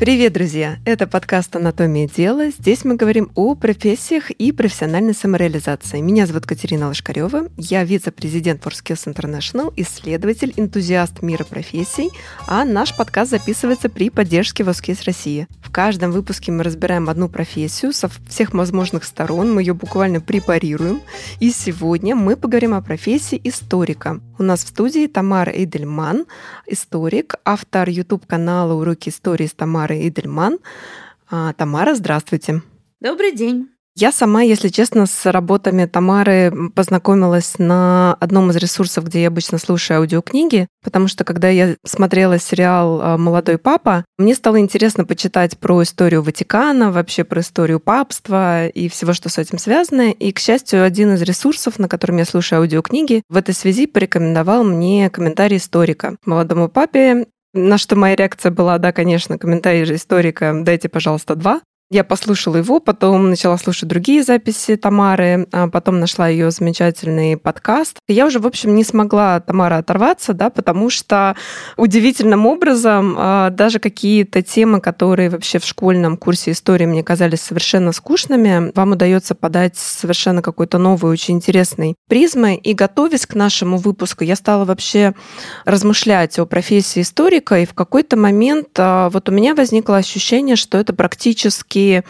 Привет, друзья! Это подкаст «Анатомия дела». Здесь мы говорим о профессиях и профессиональной самореализации. Меня зовут Катерина Лошкарева. Я вице-президент WorkSkills International, исследователь, энтузиаст мира профессий, а наш подкаст записывается при поддержке WorkSkills России. В каждом выпуске мы разбираем одну профессию со всех возможных сторон, мы ее буквально препарируем. И сегодня мы поговорим о профессии историка. У нас в студии Тамара Эйдельман, историк, автор YouTube-канала «Уроки истории с Тамарой Тамары Идельман. А, Тамара, здравствуйте. Добрый день. Я сама, если честно, с работами Тамары познакомилась на одном из ресурсов, где я обычно слушаю аудиокниги, потому что когда я смотрела сериал а, «Молодой папа», мне стало интересно почитать про историю Ватикана, вообще про историю папства и всего, что с этим связано. И, к счастью, один из ресурсов, на котором я слушаю аудиокниги, в этой связи порекомендовал мне комментарий историка молодому папе на что моя реакция была, да, конечно, комментарий же историка, дайте, пожалуйста, два. Я послушала его, потом начала слушать другие записи Тамары, а потом нашла ее замечательный подкаст. И я уже, в общем, не смогла Тамара оторваться, да, потому что удивительным образом а, даже какие-то темы, которые вообще в школьном курсе истории мне казались совершенно скучными, вам удается подать совершенно какой-то новый, очень интересный призмой. И готовясь к нашему выпуску, я стала вообще размышлять о профессии историка, и в какой-то момент а, вот у меня возникло ощущение, что это практически все-таки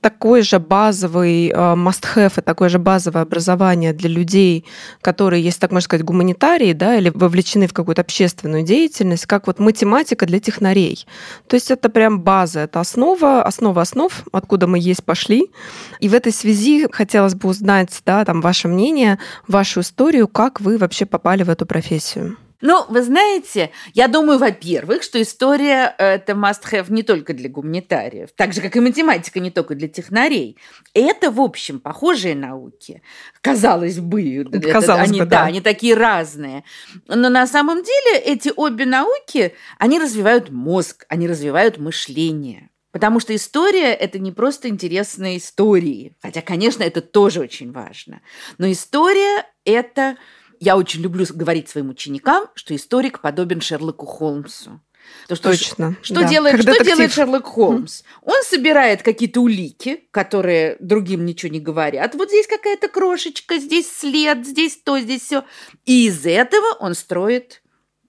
такой же базовый э, must-have и такое же базовое образование для людей, которые, если так можно сказать, гуманитарии, да, или вовлечены в какую-то общественную деятельность, как вот математика для технарей. То есть это прям база, это основа, основа основ, откуда мы есть пошли. И в этой связи хотелось бы узнать, да, там, ваше мнение, вашу историю, как вы вообще попали в эту профессию. Ну, вы знаете, я думаю, во-первых, что история – это must-have не только для гуманитариев, так же, как и математика не только для технарей. Это, в общем, похожие науки, казалось бы. Казалось они, бы, да. да. Они такие разные. Но на самом деле эти обе науки, они развивают мозг, они развивают мышление. Потому что история – это не просто интересные истории. Хотя, конечно, это тоже очень важно. Но история – это я очень люблю говорить своим ученикам, что историк подобен Шерлоку Холмсу. То, что Точно. Что, да. делает, что делает Шерлок Холмс? Он собирает какие-то улики, которые другим ничего не говорят. Вот здесь какая-то крошечка, здесь след, здесь то, здесь все. И из этого он строит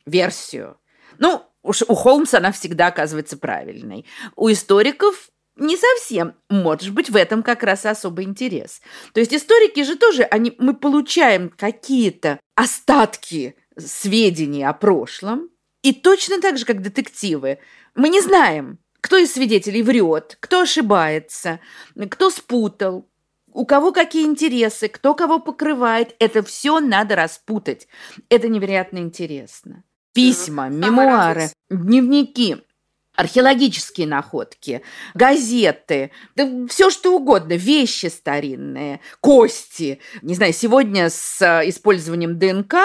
версию. Ну, уж у Холмса она всегда оказывается правильной. У историков не совсем. Может быть, в этом как раз особый интерес. То есть историки же тоже, они, мы получаем какие-то остатки сведений о прошлом, и точно так же, как детективы, мы не знаем, кто из свидетелей врет, кто ошибается, кто спутал, у кого какие интересы, кто кого покрывает. Это все надо распутать. Это невероятно интересно. Письма, мемуары, дневники – археологические находки, газеты, да все что угодно, вещи старинные, кости. Не знаю, сегодня с э, использованием ДНК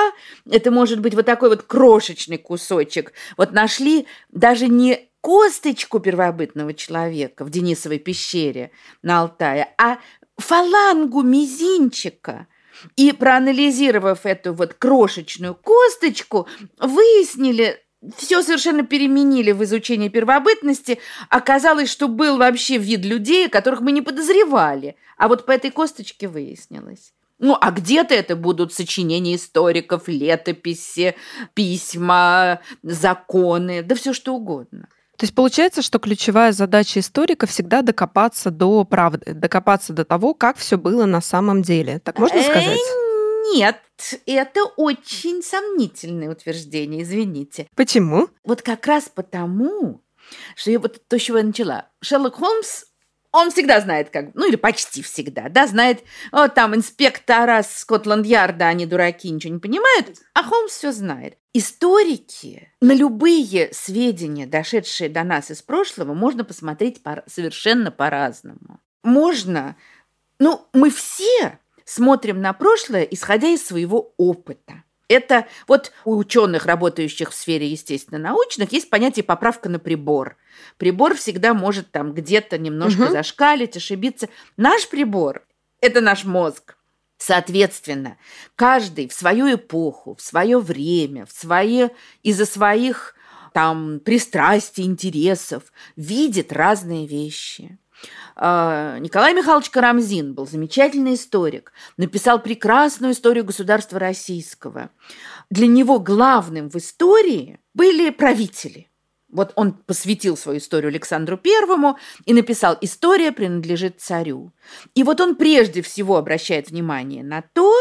это может быть вот такой вот крошечный кусочек. Вот нашли даже не косточку первобытного человека в Денисовой пещере на Алтае, а фалангу мизинчика – и проанализировав эту вот крошечную косточку, выяснили все совершенно переменили в изучении первобытности. Оказалось, что был вообще вид людей, которых мы не подозревали. А вот по этой косточке выяснилось. Ну, а где-то это будут сочинения историков, летописи, письма, законы, да все что угодно. То есть получается, что ключевая задача историка всегда докопаться до правды, докопаться до того, как все было на самом деле. Так можно сказать? Нет, это очень сомнительное утверждение, извините. Почему? Вот как раз потому, что я вот то, с чего я начала. Шерлок Холмс он всегда знает, как, ну или почти всегда, да, знает, вот там инспектора Скотланд-Ярда, они дураки, ничего не понимают, а Холмс все знает. Историки на любые сведения, дошедшие до нас из прошлого, можно посмотреть по, совершенно по-разному. Можно, ну, мы все смотрим на прошлое, исходя из своего опыта. Это вот у ученых, работающих в сфере естественно-научных, есть понятие поправка на прибор. Прибор всегда может там где-то немножко угу. зашкалить, ошибиться. Наш прибор – это наш мозг. Соответственно, каждый в свою эпоху, в свое время, в свои, из-за своих там пристрастий, интересов, видит разные вещи. А, Николай Михайлович Карамзин был замечательный историк, написал прекрасную историю государства российского. Для него главным в истории были правители. Вот он посвятил свою историю Александру Первому и написал «История принадлежит царю». И вот он прежде всего обращает внимание на то,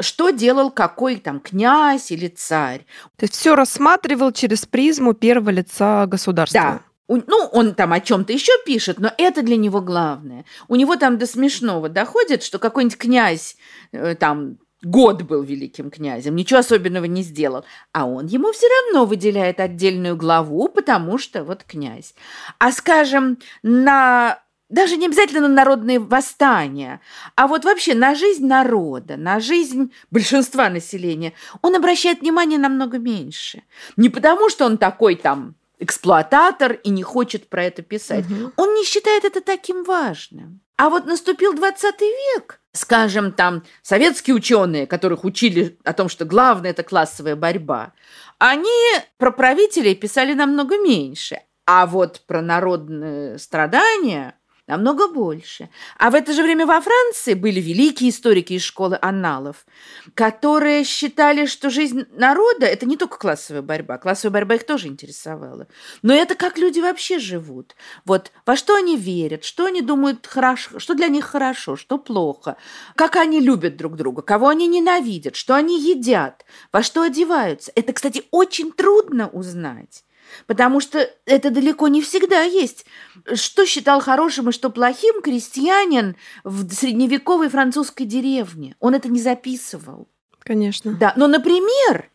что делал какой там князь или царь. То есть все рассматривал через призму первого лица государства. Да. Ну, он там о чем-то еще пишет, но это для него главное. У него там до смешного доходит, что какой-нибудь князь э, там год был великим князем, ничего особенного не сделал, а он ему все равно выделяет отдельную главу, потому что вот князь. А скажем, на даже не обязательно на народные восстания, а вот вообще на жизнь народа, на жизнь большинства населения, он обращает внимание намного меньше. Не потому, что он такой там эксплуататор и не хочет про это писать. Угу. Он не считает это таким важным. А вот наступил 20 век, скажем, там советские ученые, которых учили о том, что главное это классовая борьба, они про правителей писали намного меньше. А вот про народные страдания намного больше. А в это же время во Франции были великие историки из школы анналов, которые считали, что жизнь народа – это не только классовая борьба. Классовая борьба их тоже интересовала. Но это как люди вообще живут. Вот во что они верят, что они думают хорошо, что для них хорошо, что плохо, как они любят друг друга, кого они ненавидят, что они едят, во что одеваются. Это, кстати, очень трудно узнать. Потому что это далеко не всегда есть. Что считал хорошим и что плохим крестьянин в средневековой французской деревне? Он это не записывал. Конечно. Да, но, например,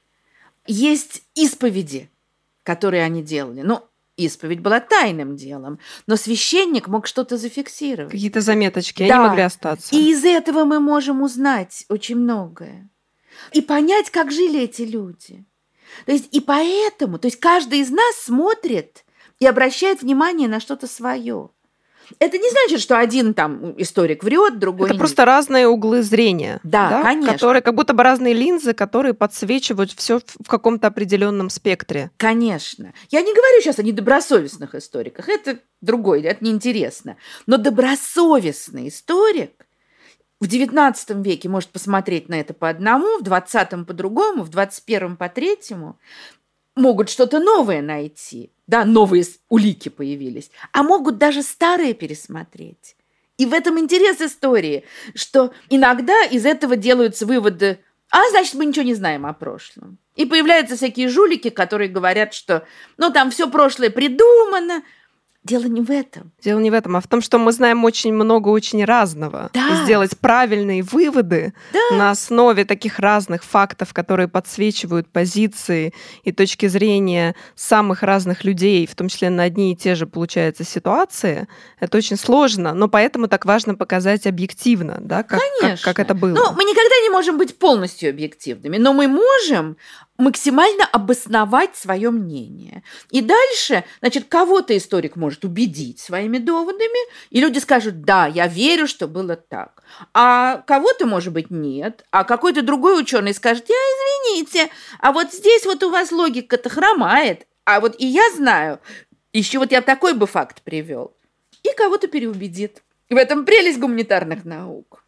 есть исповеди, которые они делали. Ну, исповедь была тайным делом, но священник мог что-то зафиксировать. Какие-то заметочки, да. они могли остаться. И из этого мы можем узнать очень многое. И понять, как жили эти люди. То есть и поэтому, то есть каждый из нас смотрит и обращает внимание на что-то свое. Это не значит, что один там историк врет, другой Это нет. просто разные углы зрения. Да, да, конечно. Которые как будто бы разные линзы, которые подсвечивают все в каком-то определенном спектре. Конечно. Я не говорю сейчас о недобросовестных историках. Это другое, это неинтересно. Но добросовестный историк в XIX веке может посмотреть на это по одному, в XX по другому, в XXI по третьему, могут что-то новое найти, да, новые улики появились, а могут даже старые пересмотреть. И в этом интерес истории, что иногда из этого делаются выводы, а значит, мы ничего не знаем о прошлом. И появляются всякие жулики, которые говорят, что ну там все прошлое придумано, Дело не в этом. Дело не в этом, а в том, что мы знаем очень много очень разного. Да. И сделать правильные выводы да. на основе таких разных фактов, которые подсвечивают позиции и точки зрения самых разных людей, в том числе на одни и те же, получается, ситуации, это очень сложно. Но поэтому так важно показать объективно, да, как, Конечно. как, как это было. Ну, мы никогда не можем быть полностью объективными, но мы можем максимально обосновать свое мнение. И дальше, значит, кого-то историк может убедить своими доводами, и люди скажут, да, я верю, что было так. А кого-то, может быть, нет. А какой-то другой ученый скажет, я извините, а вот здесь вот у вас логика-то хромает. А вот и я знаю, еще вот я такой бы факт привел. И кого-то переубедит. В этом прелесть гуманитарных наук.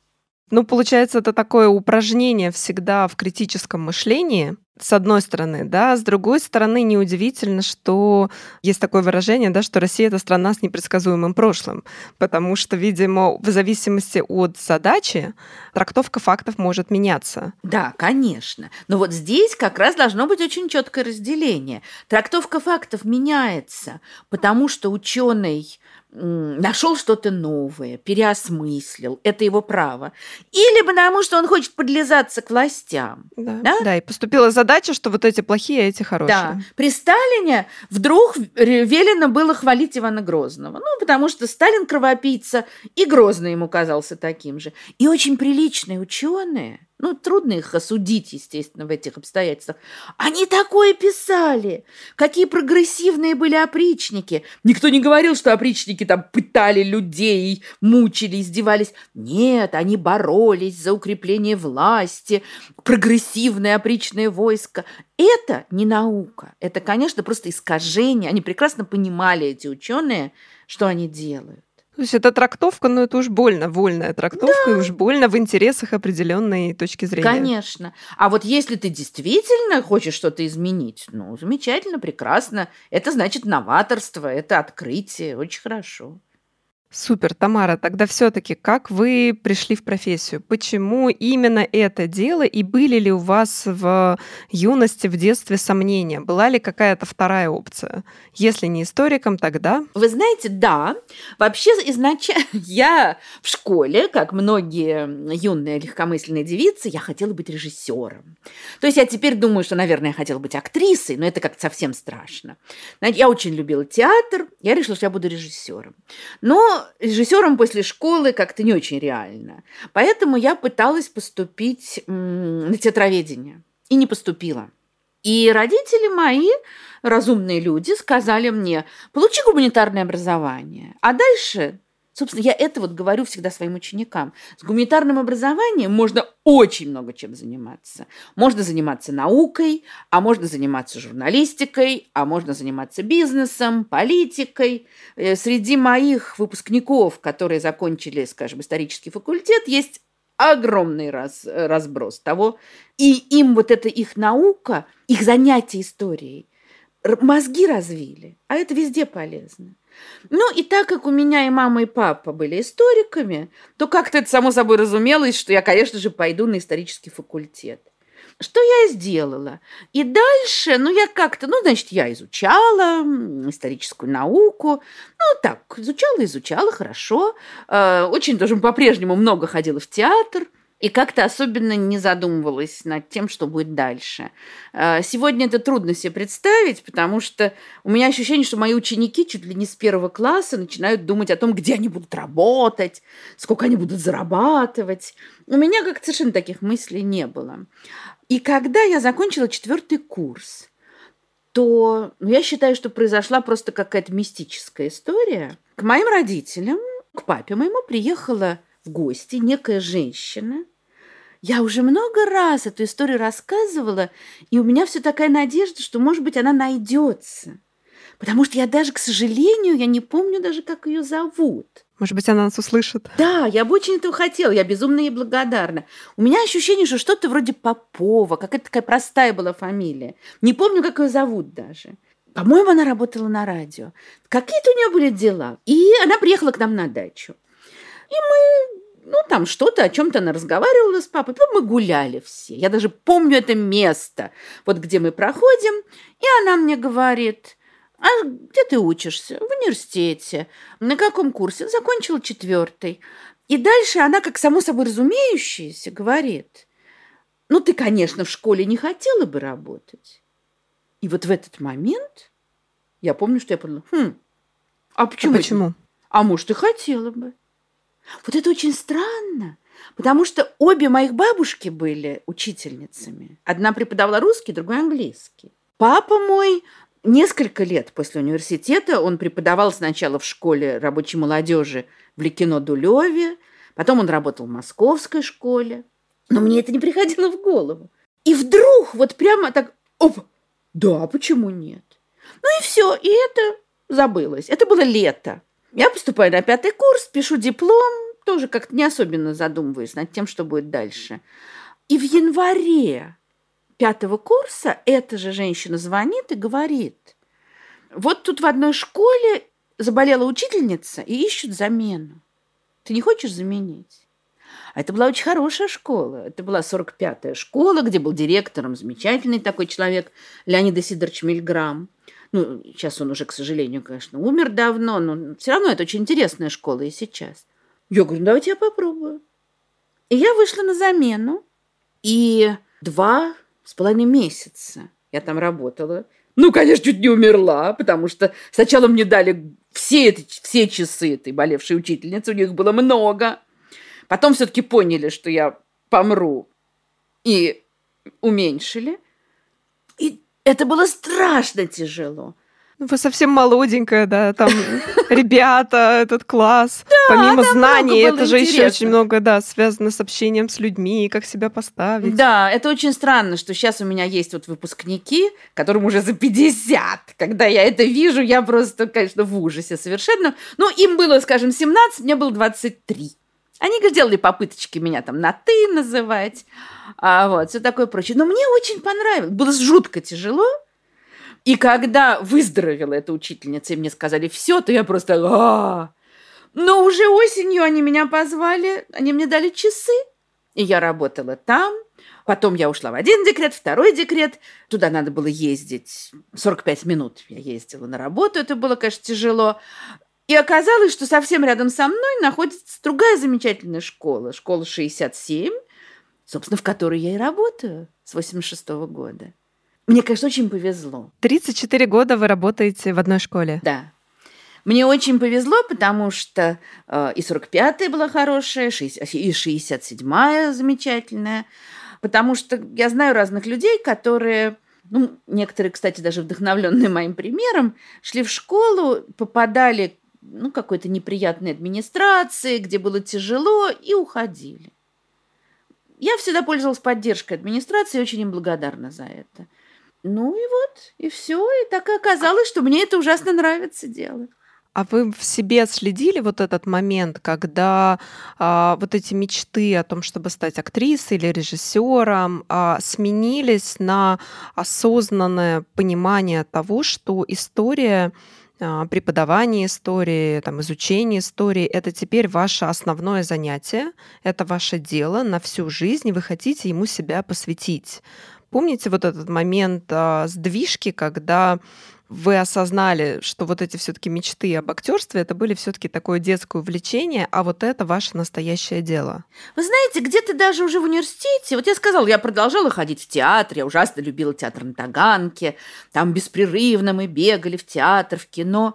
Ну, получается, это такое упражнение всегда в критическом мышлении, с одной стороны, да, с другой стороны, неудивительно, что есть такое выражение, да, что Россия — это страна с непредсказуемым прошлым, потому что, видимо, в зависимости от задачи трактовка фактов может меняться. Да, конечно. Но вот здесь как раз должно быть очень четкое разделение. Трактовка фактов меняется, потому что ученый нашел что-то новое, переосмыслил, это его право. Или потому, что он хочет подлизаться к властям. Да, да? да и поступила задача, что вот эти плохие, а эти хорошие. Да. При Сталине вдруг велено было хвалить Ивана Грозного. Ну, потому что Сталин кровопийца, и Грозный ему казался таким же. И очень приличные ученые ну, трудно их осудить, естественно, в этих обстоятельствах. Они такое писали. Какие прогрессивные были опричники. Никто не говорил, что опричники там пытали людей, мучили, издевались. Нет, они боролись за укрепление власти, прогрессивное опричное войско. Это не наука. Это, конечно, просто искажение. Они прекрасно понимали, эти ученые, что они делают. То есть это трактовка, но это уж больно вольная трактовка, да. и уж больно в интересах определенной точки зрения. Конечно. А вот если ты действительно хочешь что-то изменить, ну, замечательно, прекрасно. Это значит новаторство, это открытие, очень хорошо. Супер, Тамара, тогда все-таки как вы пришли в профессию? Почему именно это дело? И были ли у вас в юности, в детстве сомнения? Была ли какая-то вторая опция? Если не историком, тогда? Вы знаете, да. Вообще изначально я в школе, как многие юные легкомысленные девицы, я хотела быть режиссером. То есть я теперь думаю, что, наверное, я хотела быть актрисой, но это как-то совсем страшно. Я очень любила театр, я решила, что я буду режиссером. Но режиссером после школы как-то не очень реально. Поэтому я пыталась поступить на театроведение и не поступила. И родители мои, разумные люди, сказали мне, получи гуманитарное образование, а дальше Собственно, я это вот говорю всегда своим ученикам. С гуманитарным образованием можно очень много чем заниматься. Можно заниматься наукой, а можно заниматься журналистикой, а можно заниматься бизнесом, политикой. Э, среди моих выпускников, которые закончили, скажем, исторический факультет, есть огромный раз, разброс того. И им вот эта их наука, их занятие историей, мозги развили, а это везде полезно. Ну, и так как у меня и мама, и папа были историками, то как-то это само собой разумелось, что я, конечно же, пойду на исторический факультет. Что я и сделала. И дальше, ну, я как-то, ну, значит, я изучала историческую науку. Ну, так, изучала, изучала, хорошо. Э, очень тоже по-прежнему много ходила в театр – и как-то особенно не задумывалась над тем, что будет дальше. А, сегодня это трудно себе представить, потому что у меня ощущение, что мои ученики чуть ли не с первого класса начинают думать о том, где они будут работать, сколько они будут зарабатывать. У меня как-то совершенно таких мыслей не было. И когда я закончила четвертый курс, то ну, я считаю, что произошла просто какая-то мистическая история. К моим родителям, к папе моему приехала в гости некая женщина. Я уже много раз эту историю рассказывала, и у меня все такая надежда, что, может быть, она найдется. Потому что я даже, к сожалению, я не помню даже, как ее зовут. Может быть, она нас услышит. Да, я бы очень этого хотела, я безумно ей благодарна. У меня ощущение, что что-то вроде Попова, какая-то такая простая была фамилия. Не помню, как ее зовут даже. По-моему, она работала на радио. Какие-то у нее были дела. И она приехала к нам на дачу. И мы, ну, там что-то, о чем-то она разговаривала с папой. Потом мы гуляли все. Я даже помню это место, вот где мы проходим. И она мне говорит, а где ты учишься? В университете. На каком курсе? Закончила четвертый. И дальше она, как само собой разумеющееся, говорит, ну, ты, конечно, в школе не хотела бы работать. И вот в этот момент я помню, что я подумала, хм, а почему? А почему? А может, и хотела бы. Вот это очень странно, потому что обе моих бабушки были учительницами. Одна преподавала русский, другой английский. Папа мой несколько лет после университета он преподавал сначала в школе рабочей молодежи в Ликино-Дулеве, потом он работал в московской школе. Но мне это не приходило в голову. И вдруг вот прямо так, оп, да, почему нет? Ну и все, и это забылось. Это было лето. Я поступаю на пятый курс, пишу диплом, тоже как-то не особенно задумываюсь над тем, что будет дальше. И в январе пятого курса эта же женщина звонит и говорит, вот тут в одной школе заболела учительница и ищут замену. Ты не хочешь заменить? А это была очень хорошая школа. Это была 45-я школа, где был директором замечательный такой человек Леонид Сидорович Мильграм. Ну, сейчас он уже, к сожалению, конечно, умер давно, но все равно это очень интересная школа и сейчас. Я говорю, «Ну, давайте я попробую. И я вышла на замену, и два с половиной месяца я там работала. Ну, конечно, чуть не умерла, потому что сначала мне дали все, эти, все часы этой болевшей учительницы, у них было много. Потом все-таки поняли, что я помру и уменьшили. И это было страшно тяжело. Ну, вы совсем молоденькая, да, там ребята, этот класс. Помимо знаний, это же еще очень много, да, связано с общением с людьми, как себя поставить. Да, это очень странно, что сейчас у меня есть вот выпускники, которым уже за 50. Когда я это вижу, я просто, конечно, в ужасе совершенно. Ну, им было, скажем, 17, мне было 23. Они сделали попыточки меня там на «ты» называть, а вот, все такое прочее. Но мне очень понравилось. Было жутко тяжело, и когда выздоровела эта учительница, и мне сказали все, то я просто... А-а-а! Но уже осенью они меня позвали, они мне дали часы, и я работала там. Потом я ушла в один декрет, второй декрет. Туда надо было ездить 45 минут. Я ездила на работу, это было, конечно, тяжело. И оказалось, что совсем рядом со мной находится другая замечательная школа, школа 67, собственно, в которой я и работаю с 86 -го года. Мне, конечно, очень повезло. 34 года вы работаете в одной школе. Да. Мне очень повезло, потому что э, и 45-я была хорошая, и 67-я замечательная. Потому что я знаю разных людей, которые, ну, некоторые, кстати, даже вдохновленные моим примером, шли в школу, попадали ну, какой-то неприятной администрации, где было тяжело, и уходили. Я всегда пользовалась поддержкой администрации и очень им благодарна за это. Ну и вот, и все. И так и оказалось, что мне это ужасно нравится делать. А вы в себе следили вот этот момент, когда а, вот эти мечты о том, чтобы стать актрисой или режиссером, а, сменились на осознанное понимание того, что история преподавание истории, там, изучение истории, это теперь ваше основное занятие, это ваше дело на всю жизнь, и вы хотите ему себя посвятить. Помните вот этот момент а, сдвижки, когда вы осознали, что вот эти все-таки мечты об актерстве это были все-таки такое детское увлечение, а вот это ваше настоящее дело? Вы знаете, где-то даже уже в университете, вот я сказала, я продолжала ходить в театр, я ужасно любила театр на Таганке, там беспрерывно мы бегали в театр, в кино,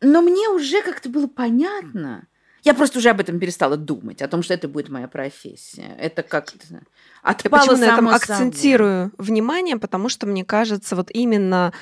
но мне уже как-то было понятно, я просто уже об этом перестала думать, о том, что это будет моя профессия. Это как-то отпало Я почему на этом акцентирую внимание, потому что мне кажется, вот именно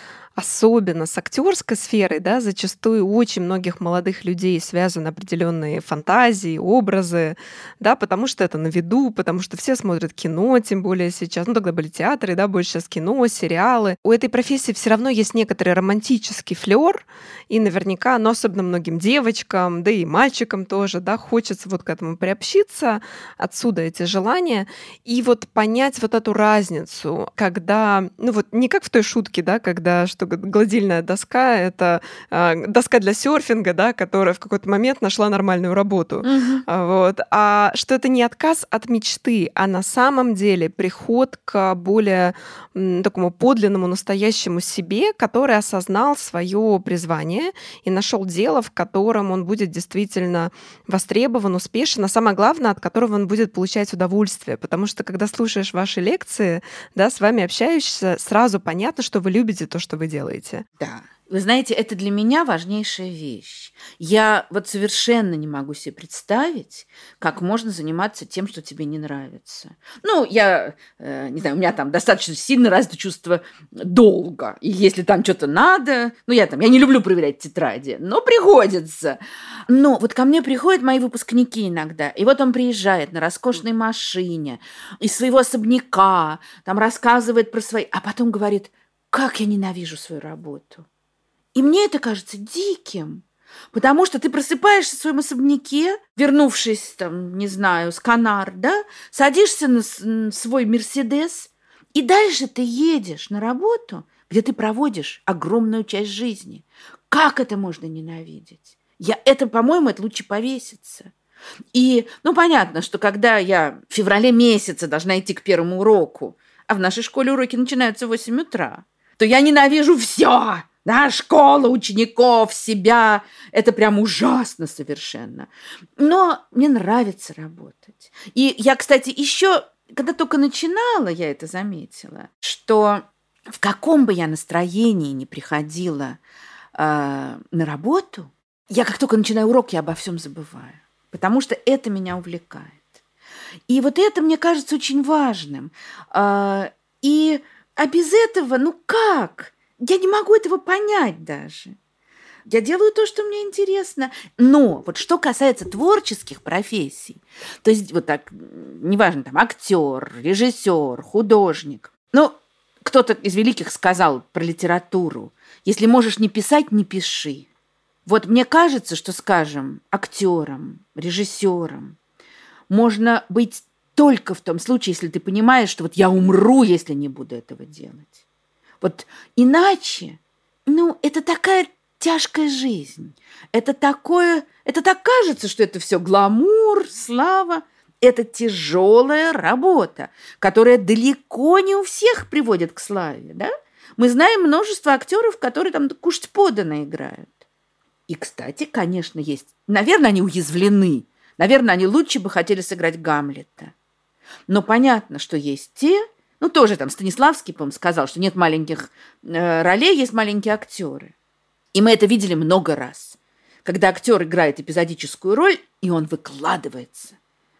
особенно с актерской сферой, да, зачастую у очень многих молодых людей связаны определенные фантазии, образы, да, потому что это на виду, потому что все смотрят кино, тем более сейчас, ну тогда были театры, да, больше сейчас кино, сериалы. У этой профессии все равно есть некоторый романтический флер, и наверняка, но особенно многим девочкам, да и мальчикам тоже, да, хочется вот к этому приобщиться, отсюда эти желания, и вот понять вот эту разницу, когда, ну вот не как в той шутке, да, когда что гладильная доска — это э, доска для серфинга, да, которая в какой-то момент нашла нормальную работу. Угу. Вот. А что это не отказ от мечты, а на самом деле приход к более м, такому подлинному, настоящему себе, который осознал свое призвание и нашел дело, в котором он будет действительно востребован, успешен, а самое главное, от которого он будет получать удовольствие. Потому что когда слушаешь ваши лекции, да, с вами общаешься, сразу понятно, что вы любите то, что вы делаете. Да. Вы знаете, это для меня важнейшая вещь. Я вот совершенно не могу себе представить, как можно заниматься тем, что тебе не нравится. Ну, я, э, не знаю, у меня там достаточно сильно развито чувство долга. И если там что-то надо, ну, я там, я не люблю проверять тетради, но приходится. Но вот ко мне приходят мои выпускники иногда, и вот он приезжает на роскошной машине из своего особняка, там рассказывает про свои, а потом говорит, как я ненавижу свою работу. И мне это кажется диким. Потому что ты просыпаешься в своем особняке, вернувшись, там, не знаю, с Канар, да, садишься на свой Мерседес, и дальше ты едешь на работу, где ты проводишь огромную часть жизни. Как это можно ненавидеть? Я, это, по-моему, это лучше повеситься. И, ну, понятно, что когда я в феврале месяце должна идти к первому уроку, а в нашей школе уроки начинаются в 8 утра, то я ненавижу все. Да, школа, учеников, себя. Это прям ужасно совершенно. Но мне нравится работать. И я, кстати, еще, когда только начинала, я это заметила, что в каком бы я настроении ни приходила э, на работу, я как только начинаю урок, я обо всем забываю. Потому что это меня увлекает. И вот это, мне кажется, очень важным. А, и а без этого, ну как? Я не могу этого понять даже. Я делаю то, что мне интересно. Но вот что касается творческих профессий, то есть вот так, неважно, там актер, режиссер, художник. Ну, кто-то из великих сказал про литературу, если можешь не писать, не пиши. Вот мне кажется, что, скажем, актером, режиссером можно быть только в том случае, если ты понимаешь, что вот я умру, если не буду этого делать. Вот иначе, ну, это такая тяжкая жизнь. Это такое, это так кажется, что это все гламур, слава. Это тяжелая работа, которая далеко не у всех приводит к славе, да? Мы знаем множество актеров, которые там кушать подано играют. И, кстати, конечно, есть. Наверное, они уязвлены. Наверное, они лучше бы хотели сыграть Гамлета. Но понятно, что есть те, ну, тоже там Станиславский, по сказал, что нет маленьких э, ролей, есть маленькие актеры. И мы это видели много раз. Когда актер играет эпизодическую роль, и он выкладывается.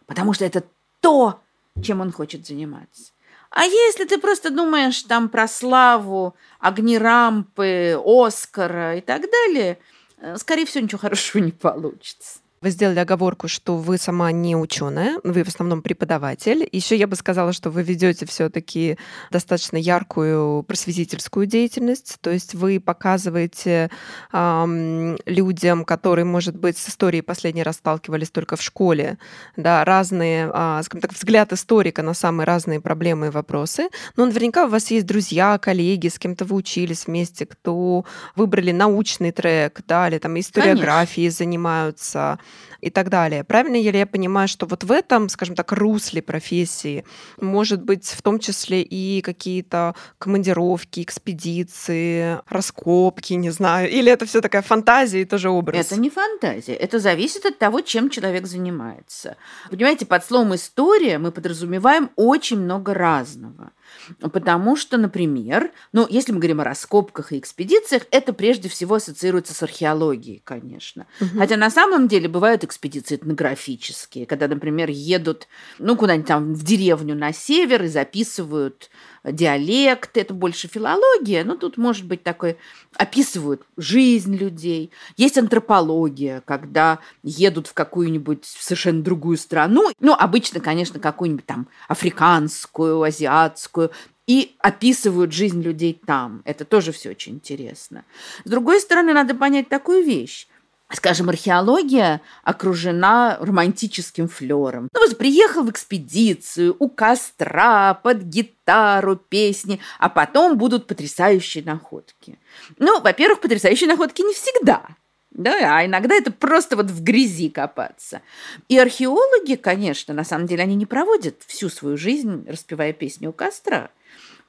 Потому что это то, чем он хочет заниматься. А если ты просто думаешь там про славу, огни рампы, Оскара и так далее, э, скорее всего, ничего хорошего не получится. Вы сделали оговорку, что вы сама не ученая, вы в основном преподаватель. Еще я бы сказала, что вы ведете все-таки достаточно яркую просветительскую деятельность, то есть вы показываете эм, людям, которые, может быть, с историей последний раз сталкивались только в школе, да, разные, э, скажем так, взгляд историка на самые разные проблемы и вопросы. Но наверняка у вас есть друзья, коллеги, с кем-то вы учились вместе, кто выбрали научный трек, да, или там историографией Конечно. занимаются и так далее. Правильно ли я понимаю, что вот в этом, скажем так, русле профессии может быть в том числе и какие-то командировки, экспедиции, раскопки, не знаю, или это все такая фантазия и тоже образ? Это не фантазия, это зависит от того, чем человек занимается. Понимаете, под словом «история» мы подразумеваем очень много разного. Потому что, например, ну, если мы говорим о раскопках и экспедициях, это прежде всего ассоциируется с археологией, конечно. Угу. Хотя на самом деле бывают экспедиции этнографические, когда, например, едут, ну, куда-нибудь там в деревню на север и записывают диалект, это больше филология, но тут может быть такой, описывают жизнь людей. Есть антропология, когда едут в какую-нибудь совершенно другую страну, ну, обычно, конечно, какую-нибудь там африканскую, азиатскую, и описывают жизнь людей там. Это тоже все очень интересно. С другой стороны, надо понять такую вещь скажем, археология окружена романтическим флером. Ну вот приехал в экспедицию у костра, под гитару, песни, а потом будут потрясающие находки. Ну, во-первых, потрясающие находки не всегда. Да, а иногда это просто вот в грязи копаться. И археологи, конечно, на самом деле, они не проводят всю свою жизнь, распевая песни у костра,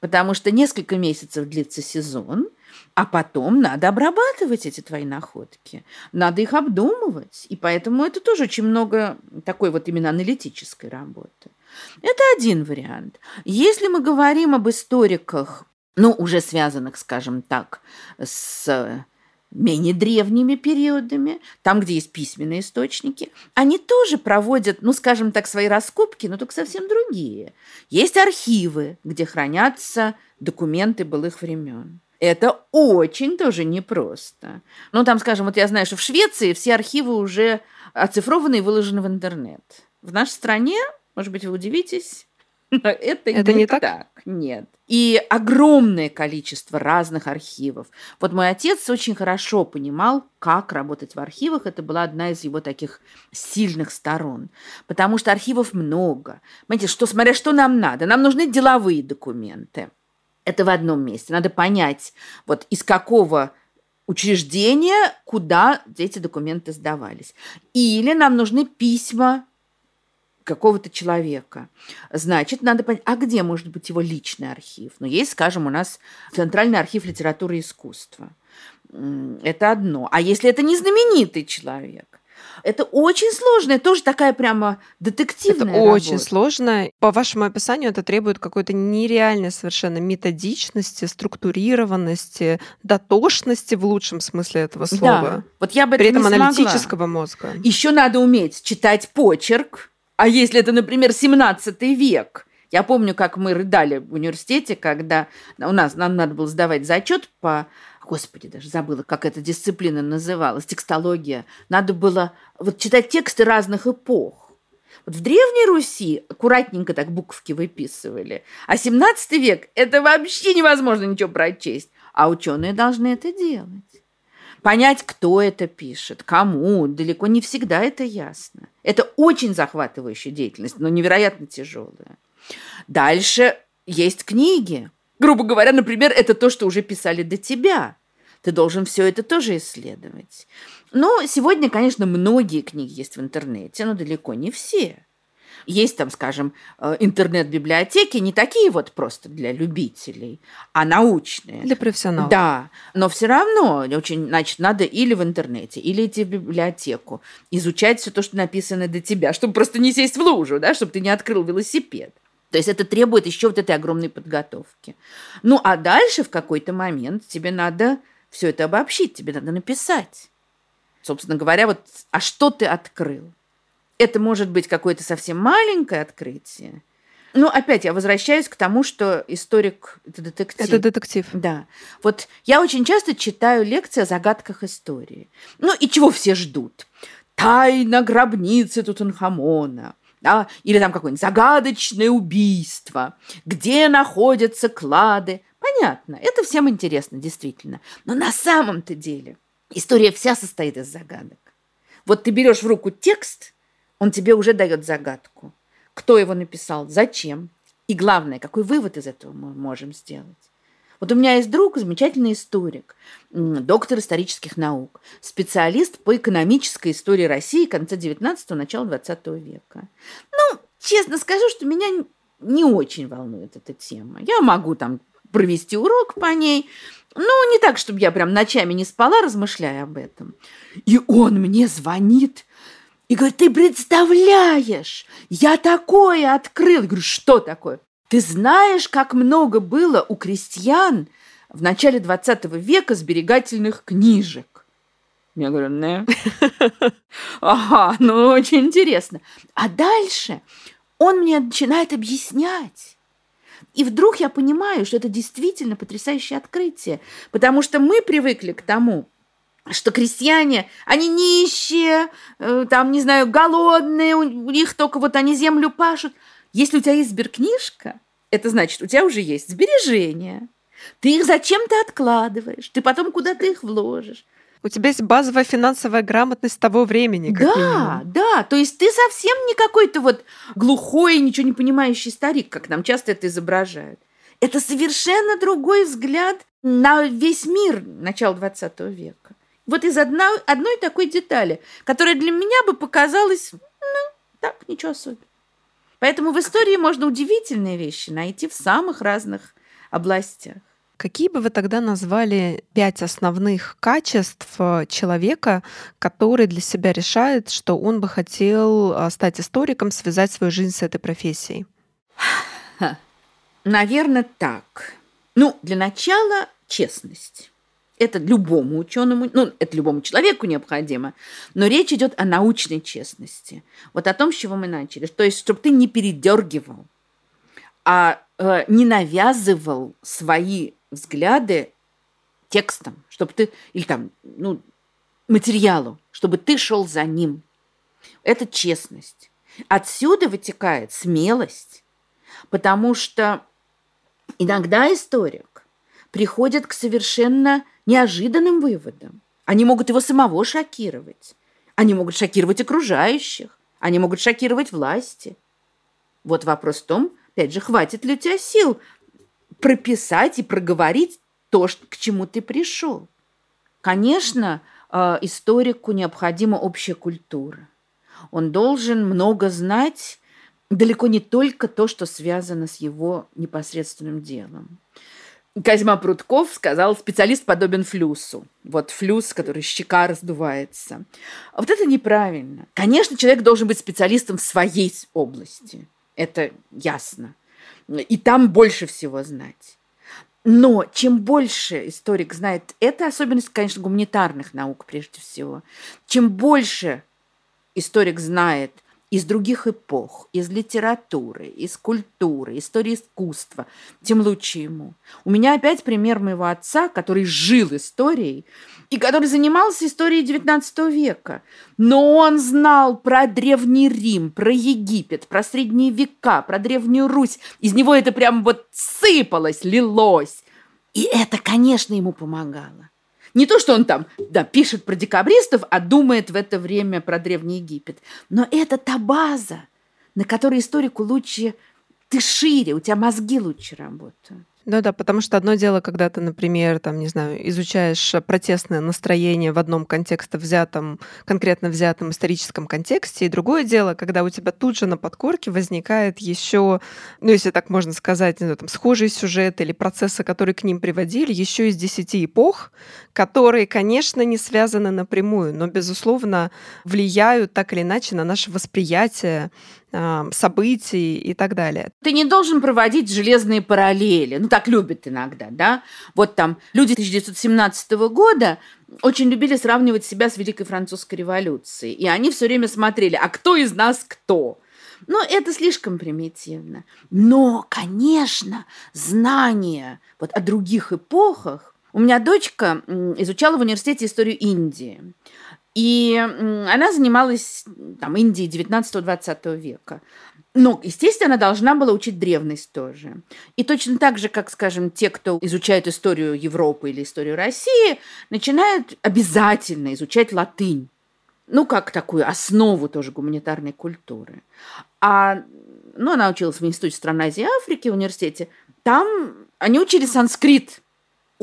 потому что несколько месяцев длится сезон – а потом надо обрабатывать эти твои находки. Надо их обдумывать. И поэтому это тоже очень много такой вот именно аналитической работы. Это один вариант. Если мы говорим об историках, ну, уже связанных, скажем так, с менее древними периодами, там, где есть письменные источники, они тоже проводят, ну, скажем так, свои раскопки, но только совсем другие. Есть архивы, где хранятся документы былых времен. Это очень тоже непросто. Ну, там, скажем, вот я знаю, что в Швеции все архивы уже оцифрованы и выложены в интернет. В нашей стране, может быть, вы удивитесь, но это, это не, не так. так. Нет. И огромное количество разных архивов. Вот мой отец очень хорошо понимал, как работать в архивах. Это была одна из его таких сильных сторон. Потому что архивов много. Понимаете, что, смотря что нам надо. Нам нужны деловые документы. Это в одном месте. Надо понять, вот из какого учреждения, куда эти документы сдавались. Или нам нужны письма какого-то человека. Значит, надо понять, а где может быть его личный архив? Ну, есть, скажем, у нас Центральный архив литературы и искусства. Это одно. А если это не знаменитый человек? Это очень сложно, это тоже такая прямо детективная Это работа. очень сложно. По вашему описанию это требует какой-то нереальной совершенно методичности, структурированности, дотошности в лучшем смысле этого слова. Да. Вот я бы При этом не аналитического мозга. Еще надо уметь читать почерк, А если это, например, 17 век? Я помню, как мы рыдали в университете, когда у нас нам надо было сдавать зачет по Господи, даже забыла, как эта дисциплина называлась, текстология. Надо было вот читать тексты разных эпох. Вот в Древней Руси аккуратненько так буковки выписывали, а 17 век – это вообще невозможно ничего прочесть. А ученые должны это делать. Понять, кто это пишет, кому, далеко не всегда это ясно. Это очень захватывающая деятельность, но невероятно тяжелая. Дальше есть книги. Грубо говоря, например, это то, что уже писали до тебя. Ты должен все это тоже исследовать. Но сегодня, конечно, многие книги есть в интернете, но далеко не все. Есть там, скажем, э, интернет-библиотеки, не такие вот просто для любителей, а научные. Для профессионалов. Да, но все равно очень, значит, надо или в интернете, или идти в библиотеку, изучать все то, что написано до тебя, чтобы просто не сесть в лужу, да, чтобы ты не открыл велосипед. То есть это требует еще вот этой огромной подготовки. Ну, а дальше в какой-то момент тебе надо все это обобщить, тебе надо написать. Собственно говоря, вот, а что ты открыл? Это может быть какое-то совсем маленькое открытие. Ну, опять я возвращаюсь к тому, что историк – это детектив. Это детектив. Да. Вот я очень часто читаю лекции о загадках истории. Ну, и чего все ждут? Тайна гробницы Тутанхамона. Да? Или там какое-нибудь загадочное убийство. Где находятся клады? Понятно, это всем интересно, действительно. Но на самом-то деле история вся состоит из загадок. Вот ты берешь в руку текст – он тебе уже дает загадку. Кто его написал, зачем. И главное, какой вывод из этого мы можем сделать. Вот у меня есть друг, замечательный историк, доктор исторических наук, специалист по экономической истории России конца 19-го, начала 20 века. Ну, честно скажу, что меня не очень волнует эта тема. Я могу там провести урок по ней, ну, не так, чтобы я прям ночами не спала, размышляя об этом. И он мне звонит и говорит, ты представляешь, я такое открыл. Я говорю, что такое? Ты знаешь, как много было у крестьян в начале 20 века сберегательных книжек? Я говорю, не. Ага, ну очень интересно. А дальше он мне начинает объяснять. И вдруг я понимаю, что это действительно потрясающее открытие, потому что мы привыкли к тому, что крестьяне, они нищие, э, там, не знаю, голодные, у них только вот они землю пашут. Если у тебя есть сберкнижка, это значит, у тебя уже есть сбережения. Ты их зачем-то откладываешь, ты потом куда-то их вложишь. У тебя есть базовая финансовая грамотность того времени. да, минимум. да. То есть ты совсем не какой-то вот глухой, ничего не понимающий старик, как нам часто это изображают. Это совершенно другой взгляд на весь мир начала 20 века. Вот из одной, одной такой детали, которая для меня бы показалась, ну, так, ничего особенного. Поэтому в истории можно удивительные вещи найти в самых разных областях. Какие бы вы тогда назвали пять основных качеств э, человека, который для себя решает, что он бы хотел э, стать историком, связать свою жизнь с этой профессией? Наверное, так. Ну, для начала честность. Это любому ученому, ну, это любому человеку необходимо, но речь идет о научной честности. Вот о том, с чего мы начали. То есть, чтобы ты не передергивал, а э, не навязывал свои взгляды текстом, чтобы ты, или там, ну, материалу, чтобы ты шел за ним. Это честность. Отсюда вытекает смелость, потому что иногда историк приходит к совершенно неожиданным выводом. Они могут его самого шокировать. Они могут шокировать окружающих. Они могут шокировать власти. Вот вопрос в том, опять же, хватит ли у тебя сил прописать и проговорить то, к чему ты пришел. Конечно, э, историку необходима общая культура. Он должен много знать, далеко не только то, что связано с его непосредственным делом. Козьма Прутков сказал, специалист подобен флюсу. Вот флюс, который щека раздувается. А вот это неправильно. Конечно, человек должен быть специалистом в своей области. Это ясно. И там больше всего знать. Но чем больше историк знает, это особенность, конечно, гуманитарных наук прежде всего, чем больше историк знает из других эпох, из литературы, из культуры, истории искусства, тем лучше ему. У меня опять пример моего отца, который жил историей и который занимался историей XIX века. Но он знал про Древний Рим, про Египет, про Средние века, про Древнюю Русь. Из него это прям вот сыпалось, лилось. И это, конечно, ему помогало. Не то, что он там, да, пишет про декабристов, а думает в это время про Древний Египет. Но это та база, на которой историку лучше, ты шире, у тебя мозги лучше работают. Ну да, потому что одно дело, когда ты, например, там, не знаю, изучаешь протестное настроение в одном контексте взятом, конкретно взятом историческом контексте, и другое дело, когда у тебя тут же на подкорке возникает еще, ну, если так можно сказать, ну, там, схожий сюжет или процессы, которые к ним приводили, еще из десяти эпох, которые, конечно, не связаны напрямую, но, безусловно, влияют так или иначе на наше восприятие событий и так далее. Ты не должен проводить железные параллели. Ну, так любят иногда, да? Вот там люди 1917 года очень любили сравнивать себя с Великой Французской революцией. И они все время смотрели, а кто из нас кто? Но это слишком примитивно. Но, конечно, знание вот о других эпохах. У меня дочка изучала в университете историю Индии. И она занималась там, Индией 19-20 века. Но, естественно, она должна была учить древность тоже. И точно так же, как, скажем, те, кто изучает историю Европы или историю России, начинают обязательно изучать латынь. Ну, как такую основу тоже гуманитарной культуры. А ну, она училась в Институте стран Азии и Африки в университете. Там они учили санскрит –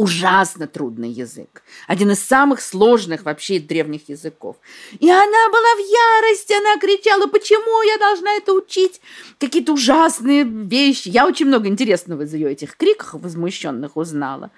ужасно трудный язык. Один из самых сложных вообще древних языков. И она была в ярости, она кричала, почему я должна это учить? Какие-то ужасные вещи. Я очень много интересного из ее этих криков возмущенных узнала.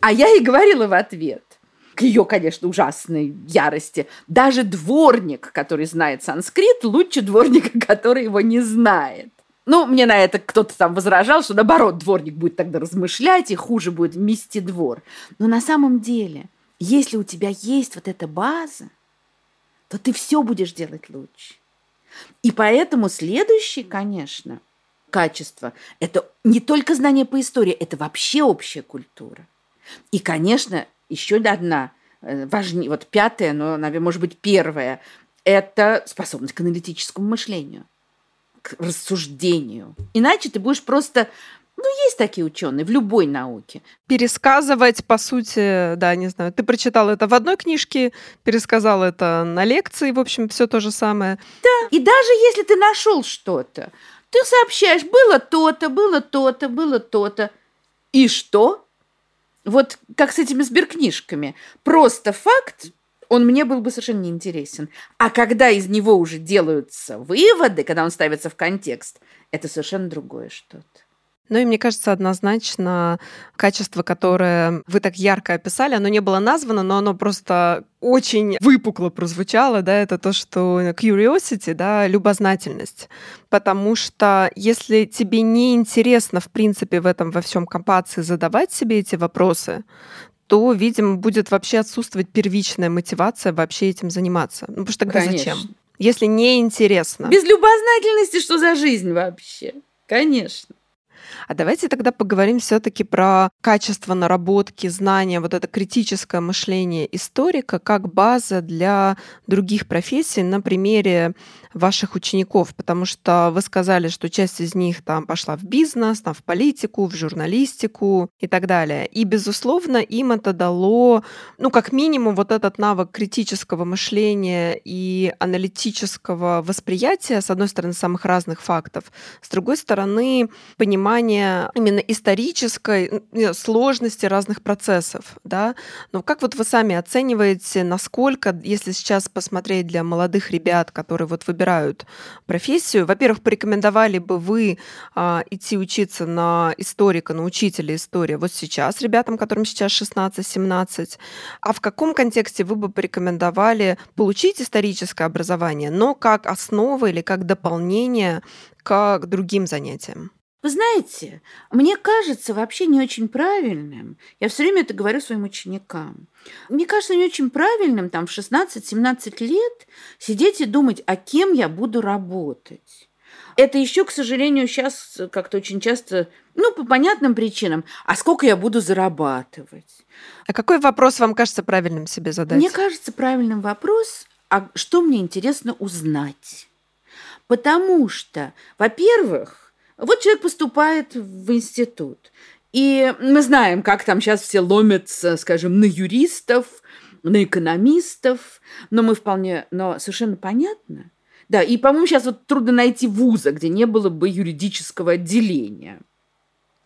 А я ей говорила в ответ – к ее, конечно, ужасной ярости. Даже дворник, который знает санскрит, лучше дворника, который его не знает. Ну, мне на это кто-то там возражал, что наоборот, дворник будет тогда размышлять, и хуже будет мести двор. Но на самом деле, если у тебя есть вот эта база, то ты все будешь делать лучше. И поэтому следующее, конечно, качество – это не только знание по истории, это вообще общая культура. И, конечно, еще одна э, важнее, вот пятая, но, наверное, может быть, первая – это способность к аналитическому мышлению к рассуждению. Иначе ты будешь просто ну, есть такие ученые в любой науке. Пересказывать, по сути, да, не знаю, ты прочитал это в одной книжке, пересказал это на лекции, в общем, все то же самое. Да, и даже если ты нашел что-то, ты сообщаешь, было то-то, было то-то, было то-то. И что? Вот как с этими сберкнижками. Просто факт, он мне был бы совершенно неинтересен. А когда из него уже делаются выводы, когда он ставится в контекст, это совершенно другое что-то. Ну и мне кажется, однозначно качество, которое вы так ярко описали, оно не было названо, но оно просто очень выпукло прозвучало, да, это то, что curiosity, да, любознательность. Потому что если тебе не интересно, в принципе, в этом во всем копаться и задавать себе эти вопросы, то, видимо, будет вообще отсутствовать первичная мотивация вообще этим заниматься. Ну, потому что тогда Конечно. зачем? Если не интересно. Без любознательности что за жизнь вообще? Конечно. А давайте тогда поговорим все-таки про качество наработки, знания, вот это критическое мышление историка как база для других профессий на примере ваших учеников, потому что вы сказали, что часть из них там пошла в бизнес, там в политику, в журналистику и так далее. И, безусловно, им это дало, ну, как минимум, вот этот навык критического мышления и аналитического восприятия, с одной стороны, самых разных фактов, с другой стороны, понимание именно исторической сложности разных процессов, да. Но как вот вы сами оцениваете, насколько, если сейчас посмотреть для молодых ребят, которые вот выбирают профессию. Во-первых, порекомендовали бы вы а, идти учиться на историка, на учителя истории вот сейчас ребятам, которым сейчас 16-17. А в каком контексте вы бы порекомендовали получить историческое образование, но как основа или как дополнение к другим занятиям? Вы знаете, мне кажется вообще не очень правильным, я все время это говорю своим ученикам, мне кажется не очень правильным там в 16-17 лет сидеть и думать, а кем я буду работать. Это еще, к сожалению, сейчас как-то очень часто, ну, по понятным причинам, а сколько я буду зарабатывать? А какой вопрос вам кажется правильным себе задать? Мне кажется правильным вопрос, а что мне интересно узнать? Потому что, во-первых, вот человек поступает в институт, и мы знаем, как там сейчас все ломятся, скажем, на юристов, на экономистов, но мы вполне, но совершенно понятно. Да, и, по-моему, сейчас вот трудно найти вуза, где не было бы юридического отделения.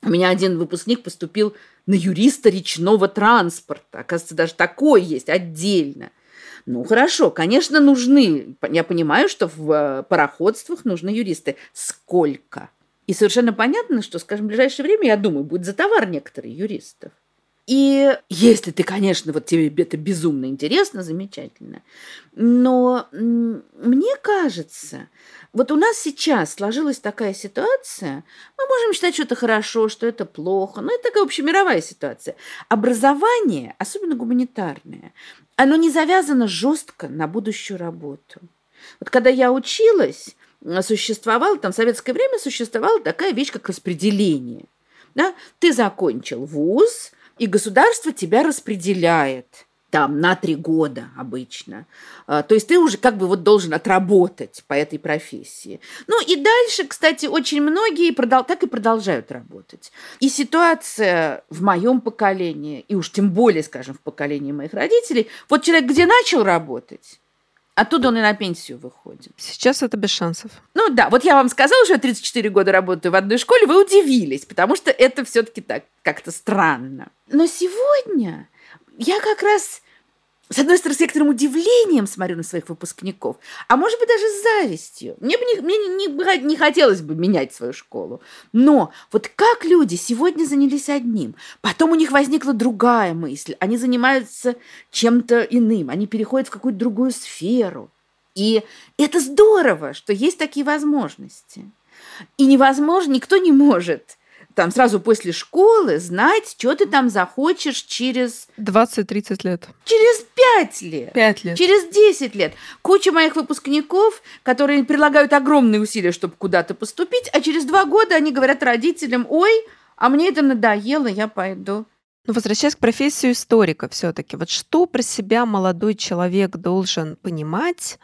У меня один выпускник поступил на юриста речного транспорта. Оказывается, даже такое есть отдельно. Ну, хорошо, конечно, нужны. Я понимаю, что в э, пароходствах нужны юристы. Сколько? И совершенно понятно, что, скажем, в ближайшее время, я думаю, будет за товар некоторых юристов. И если ты, конечно, вот тебе это безумно интересно, замечательно. Но мне кажется, вот у нас сейчас сложилась такая ситуация, мы можем считать, что это хорошо, что это плохо, но это такая общемировая ситуация. Образование, особенно гуманитарное, оно не завязано жестко на будущую работу. Вот когда я училась, существовала, там в советское время существовала такая вещь, как распределение. Да? Ты закончил вуз, и государство тебя распределяет там на три года обычно. А, то есть ты уже как бы вот должен отработать по этой профессии. Ну и дальше, кстати, очень многие продол- так и продолжают работать. И ситуация в моем поколении, и уж тем более, скажем, в поколении моих родителей, вот человек где начал работать, Оттуда он и на пенсию выходит. Сейчас это без шансов. Ну да, вот я вам сказала, что я 34 года работаю в одной школе, вы удивились, потому что это все-таки так как-то странно. Но сегодня я как раз с одной стороны, с некоторым удивлением смотрю на своих выпускников, а может быть, даже с завистью. Мне, бы не, мне не, не хотелось бы менять свою школу. Но вот как люди сегодня занялись одним, потом у них возникла другая мысль, они занимаются чем-то иным, они переходят в какую-то другую сферу. И это здорово, что есть такие возможности. И невозможно, никто не может там сразу после школы знать, что ты там захочешь через... 20-30 лет. Через 5 лет. 5 лет. Через 10 лет. Куча моих выпускников, которые прилагают огромные усилия, чтобы куда-то поступить, а через 2 года они говорят родителям, ой, а мне это надоело, я пойду. Ну, возвращаясь к профессии историка все-таки, вот что про себя молодой человек должен понимать?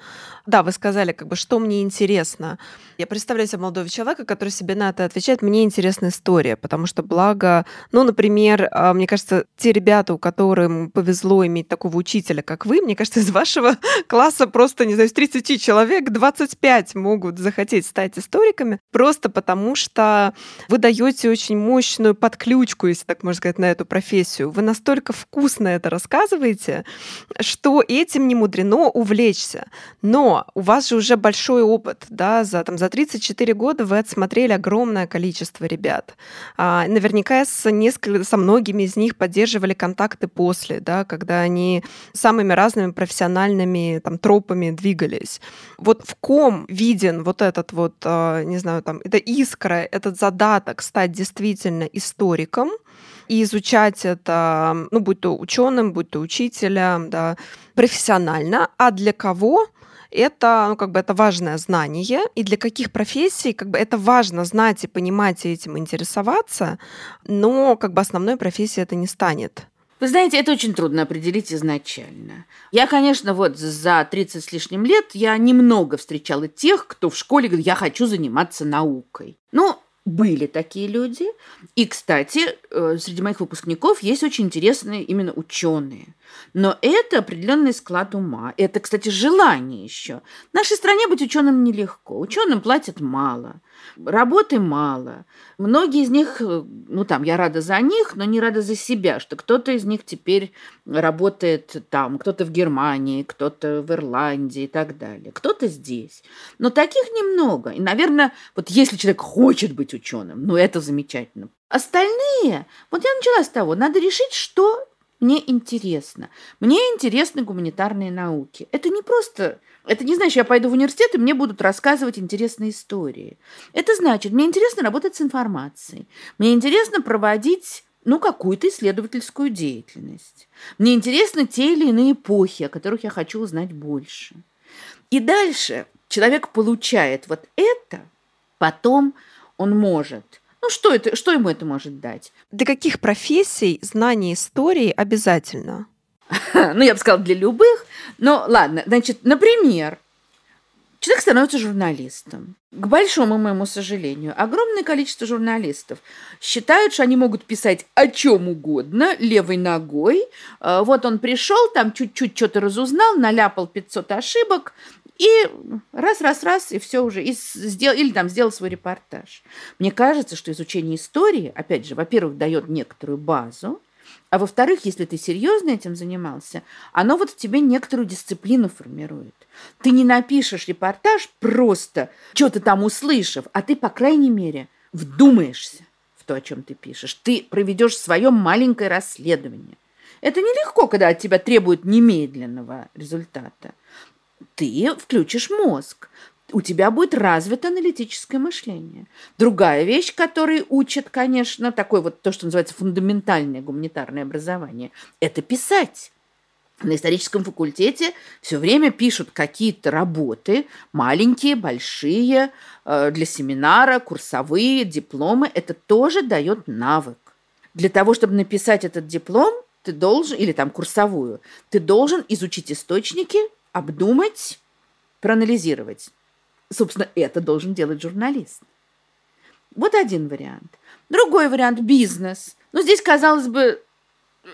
Да, вы сказали, как бы, что мне интересно. Я представляю себе молодого человека, который себе на это отвечает, мне интересна история, потому что благо, ну, например, а, мне кажется, те ребята, у которым повезло иметь такого учителя, как вы, мне кажется, из вашего класса просто, не знаю, из 30 человек 25 могут захотеть стать историками, просто потому что вы даете очень мощную подключку, если так можно сказать, на эту профессию. Вы настолько вкусно это рассказываете, что этим не мудрено увлечься. Но у вас же уже большой опыт, да, за, там, за 34 года вы отсмотрели огромное количество ребят. А, наверняка с, несколько, со многими из них поддерживали контакты после, да, когда они самыми разными профессиональными там, тропами двигались. Вот в ком виден вот этот вот, а, не знаю, там, это искра, этот задаток стать действительно историком, и изучать это, ну, будь то ученым, будь то учителем, да, профессионально, а для кого это, ну, как бы это важное знание, и для каких профессий, как бы это важно знать и понимать и этим интересоваться, но как бы основной профессией это не станет. Вы знаете, это очень трудно определить изначально. Я, конечно, вот за 30 с лишним лет я немного встречала тех, кто в школе говорит, я хочу заниматься наукой. Ну, были такие люди. И, кстати, э, среди моих выпускников есть очень интересные именно ученые. Но это определенный склад ума. Это, кстати, желание еще. В нашей стране быть ученым нелегко. Ученым платят мало. Работы мало. Многие из них, э, ну там, я рада за них, но не рада за себя, что кто-то из них теперь работает там, кто-то в Германии, кто-то в Ирландии и так далее. Кто-то здесь. Но таких немного. И, наверное, вот если человек хочет быть ученым, ну это замечательно. Остальные, вот я начала с того, надо решить, что мне интересно. Мне интересны гуманитарные науки. Это не просто... Это не значит, я пойду в университет, и мне будут рассказывать интересные истории. Это значит, мне интересно работать с информацией. Мне интересно проводить ну, какую-то исследовательскую деятельность. Мне интересны те или иные эпохи, о которых я хочу узнать больше. И дальше человек получает вот это, потом он может ну, что, это, что ему это может дать? Для каких профессий знание истории обязательно? ну, я бы сказала, для любых. Но ладно, значит, например, человек становится журналистом. К большому моему сожалению, огромное количество журналистов считают, что они могут писать о чем угодно, левой ногой. А, вот он пришел, там чуть-чуть что-то разузнал, наляпал 500 ошибок, и раз-раз-раз, и все уже, и сделал, или там сделал свой репортаж. Мне кажется, что изучение истории, опять же, во-первых, дает некоторую базу, а во-вторых, если ты серьезно этим занимался, оно вот в тебе некоторую дисциплину формирует. Ты не напишешь репортаж просто, что-то там услышав, а ты, по крайней мере, вдумаешься в то, о чем ты пишешь. Ты проведешь свое маленькое расследование. Это нелегко, когда от тебя требуют немедленного результата ты включишь мозг. У тебя будет развито аналитическое мышление. Другая вещь, которой учат, конечно, такое вот то, что называется фундаментальное гуманитарное образование, это писать. На историческом факультете все время пишут какие-то работы, маленькие, большие, э, для семинара, курсовые, дипломы. Это тоже дает навык. Для того, чтобы написать этот диплом, ты должен, или там курсовую, ты должен изучить источники, обдумать, проанализировать. Собственно, это должен делать журналист. Вот один вариант. Другой вариант – бизнес. Ну, здесь, казалось бы,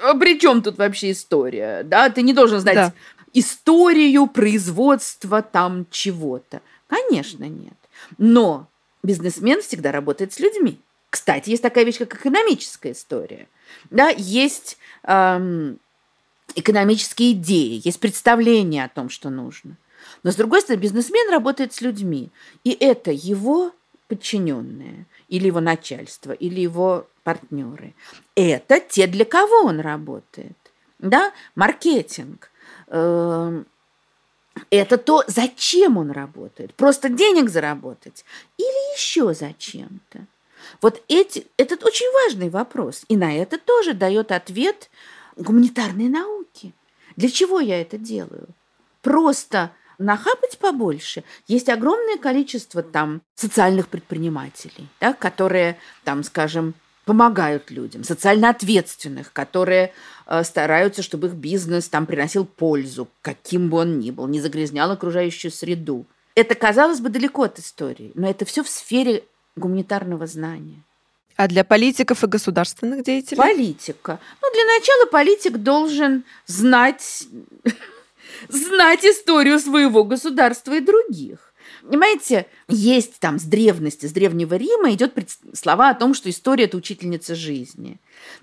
а при чем тут вообще история? Да, ты не должен знать да. историю производства там чего-то. Конечно, нет. Но бизнесмен всегда работает с людьми. Кстати, есть такая вещь, как экономическая история. Да, есть эм, экономические идеи, есть представление о том, что нужно. Но, с другой стороны, бизнесмен работает с людьми, и это его подчиненные, или его начальство, или его партнеры. Это те, для кого он работает. Да? Маркетинг. Эм, это то, зачем он работает. Просто денег заработать или еще зачем-то. Вот эти, этот очень важный вопрос. И на это тоже дает ответ гуманитарные науки. Для чего я это делаю? Просто нахапать побольше. Есть огромное количество там социальных предпринимателей, да, которые там, скажем, помогают людям, социально ответственных, которые э, стараются, чтобы их бизнес там приносил пользу, каким бы он ни был, не загрязнял окружающую среду. Это, казалось бы, далеко от истории, но это все в сфере гуманитарного знания. А для политиков и государственных деятелей? Политика. Ну, для начала политик должен знать, знать историю своего государства и других. Понимаете, есть там с древности, с Древнего Рима идет слова о том, что история – это учительница жизни.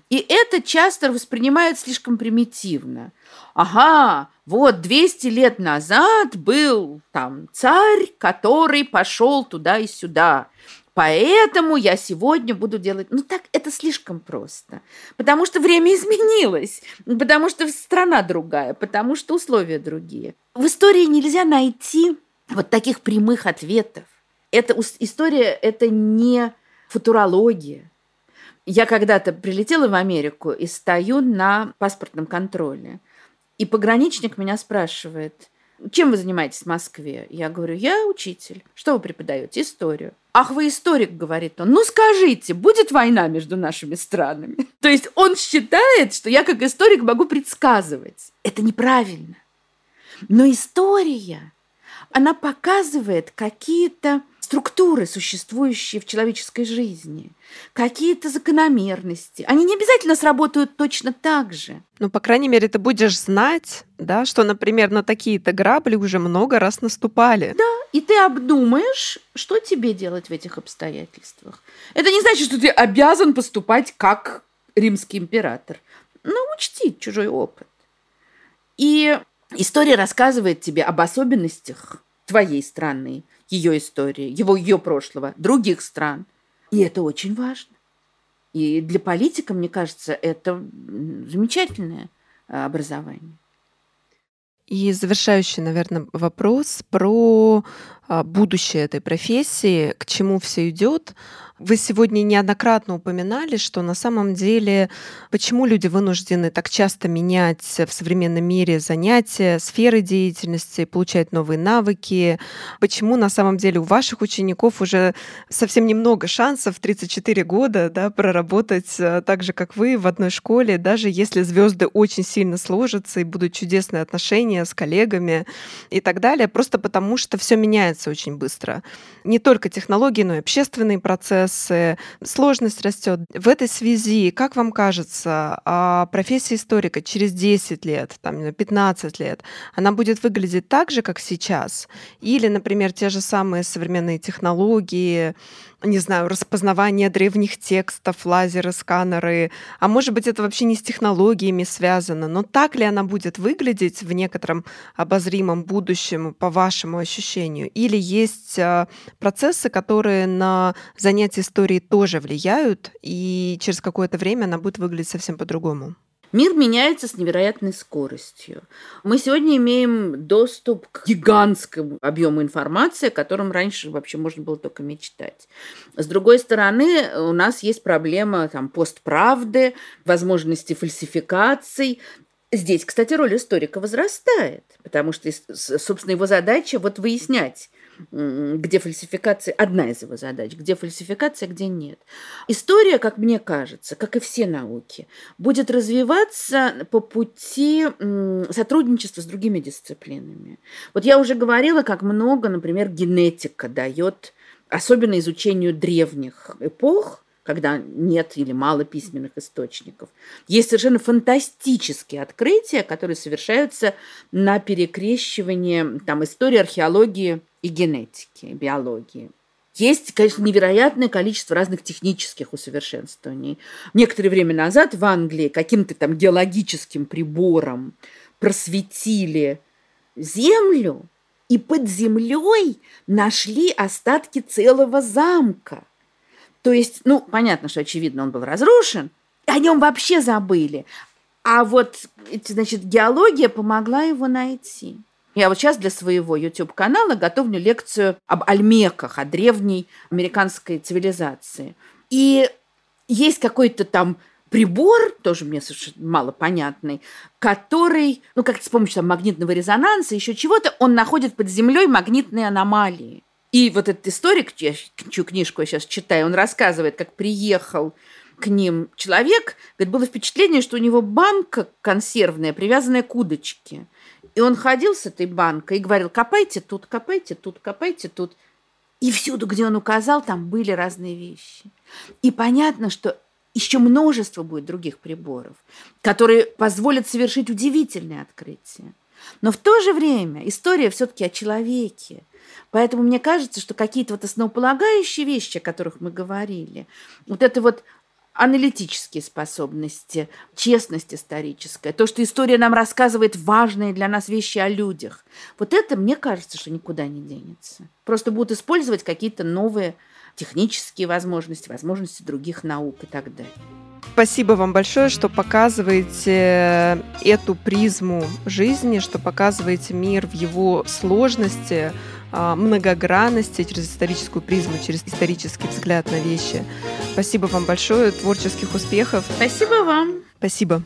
И это часто воспринимают слишком примитивно. Ага, вот 200 лет назад был там царь, который пошел туда и сюда. Поэтому я сегодня буду делать... Ну так это слишком просто. Потому что время изменилось. Потому что страна другая. Потому что условия другие. В истории нельзя найти вот таких прямых ответов. Это история, это не футурология. Я когда-то прилетела в Америку и стою на паспортном контроле. И пограничник меня спрашивает, чем вы занимаетесь в Москве? Я говорю, я учитель. Что вы преподаете? Историю. Ах, вы историк, говорит он. Ну скажите, будет война между нашими странами? То есть он считает, что я как историк могу предсказывать. Это неправильно. Но история, она показывает какие-то структуры, существующие в человеческой жизни, какие-то закономерности. Они не обязательно сработают точно так же. Ну, по крайней мере, ты будешь знать, да, что, например, на такие-то грабли уже много раз наступали. Да, и ты обдумаешь, что тебе делать в этих обстоятельствах. Это не значит, что ты обязан поступать как римский император. Но учти чужой опыт. И история рассказывает тебе об особенностях твоей страны, ее истории, его ее прошлого, других стран. И это очень важно. И для политика, мне кажется, это замечательная образования. И завершающий, наверное, вопрос про а, будущее этой профессии, к чему все идет. Вы сегодня неоднократно упоминали, что на самом деле почему люди вынуждены так часто менять в современном мире занятия, сферы деятельности, получать новые навыки, почему на самом деле у ваших учеников уже совсем немного шансов 34 года да, проработать э, так же, как вы, в одной школе, даже если звезды очень сильно сложатся и будут чудесные отношения с коллегами и так далее, просто потому что все меняется очень быстро. Не только технологии, но и общественный процесс, процессы, сложность растет. В этой связи, как вам кажется, а профессия историка через 10 лет, там, 15 лет, она будет выглядеть так же, как сейчас? Или, например, те же самые современные технологии, не знаю, распознавание древних текстов, лазеры, сканеры. А может быть, это вообще не с технологиями связано. Но так ли она будет выглядеть в некотором обозримом будущем, по вашему ощущению? Или есть а, процессы, которые на занятие историей тоже влияют, и через какое-то время она будет выглядеть совсем по-другому? Мир меняется с невероятной скоростью. Мы сегодня имеем доступ к гигантскому объему информации, о котором раньше вообще можно было только мечтать. С другой стороны, у нас есть проблема там, постправды, возможности фальсификаций. Здесь, кстати, роль историка возрастает, потому что, собственно, его задача вот выяснять, где фальсификация, одна из его задач, где фальсификация, где нет. История, как мне кажется, как и все науки, будет развиваться по пути сотрудничества с другими дисциплинами. Вот я уже говорила, как много, например, генетика дает, особенно изучению древних эпох, когда нет или мало письменных источников. Есть совершенно фантастические открытия, которые совершаются на перекрещивании там, истории, археологии и генетики, биологии. Есть, конечно, невероятное количество разных технических усовершенствований. Некоторое время назад в Англии каким-то там геологическим прибором просветили землю, и под землей нашли остатки целого замка. То есть, ну, понятно, что, очевидно, он был разрушен, о нем вообще забыли. А вот, значит, геология помогла его найти. Я вот сейчас для своего YouTube-канала готовлю лекцию об альмеках, о древней американской цивилизации. И есть какой-то там прибор, тоже мне совершенно мало понятный, который, ну, как-то с помощью там, магнитного резонанса, еще чего-то, он находит под землей магнитные аномалии. И вот этот историк, чью книжку я сейчас читаю, он рассказывает, как приехал к ним человек, говорит, было впечатление, что у него банка консервная, привязанная к удочке. И он ходил с этой банкой и говорил, копайте тут, копайте тут, копайте тут. И всюду, где он указал, там были разные вещи. И понятно, что еще множество будет других приборов, которые позволят совершить удивительные открытия. Но в то же время история все-таки о человеке. Поэтому мне кажется, что какие-то вот основополагающие вещи, о которых мы говорили, вот это вот аналитические способности, честность историческая, то, что история нам рассказывает важные для нас вещи о людях. Вот это, мне кажется, что никуда не денется. Просто будут использовать какие-то новые технические возможности, возможности других наук и так далее. Спасибо вам большое, что показываете эту призму жизни, что показываете мир в его сложности, многогранности через историческую призму, через исторический взгляд на вещи. Спасибо вам большое, творческих успехов. Спасибо вам. Спасибо.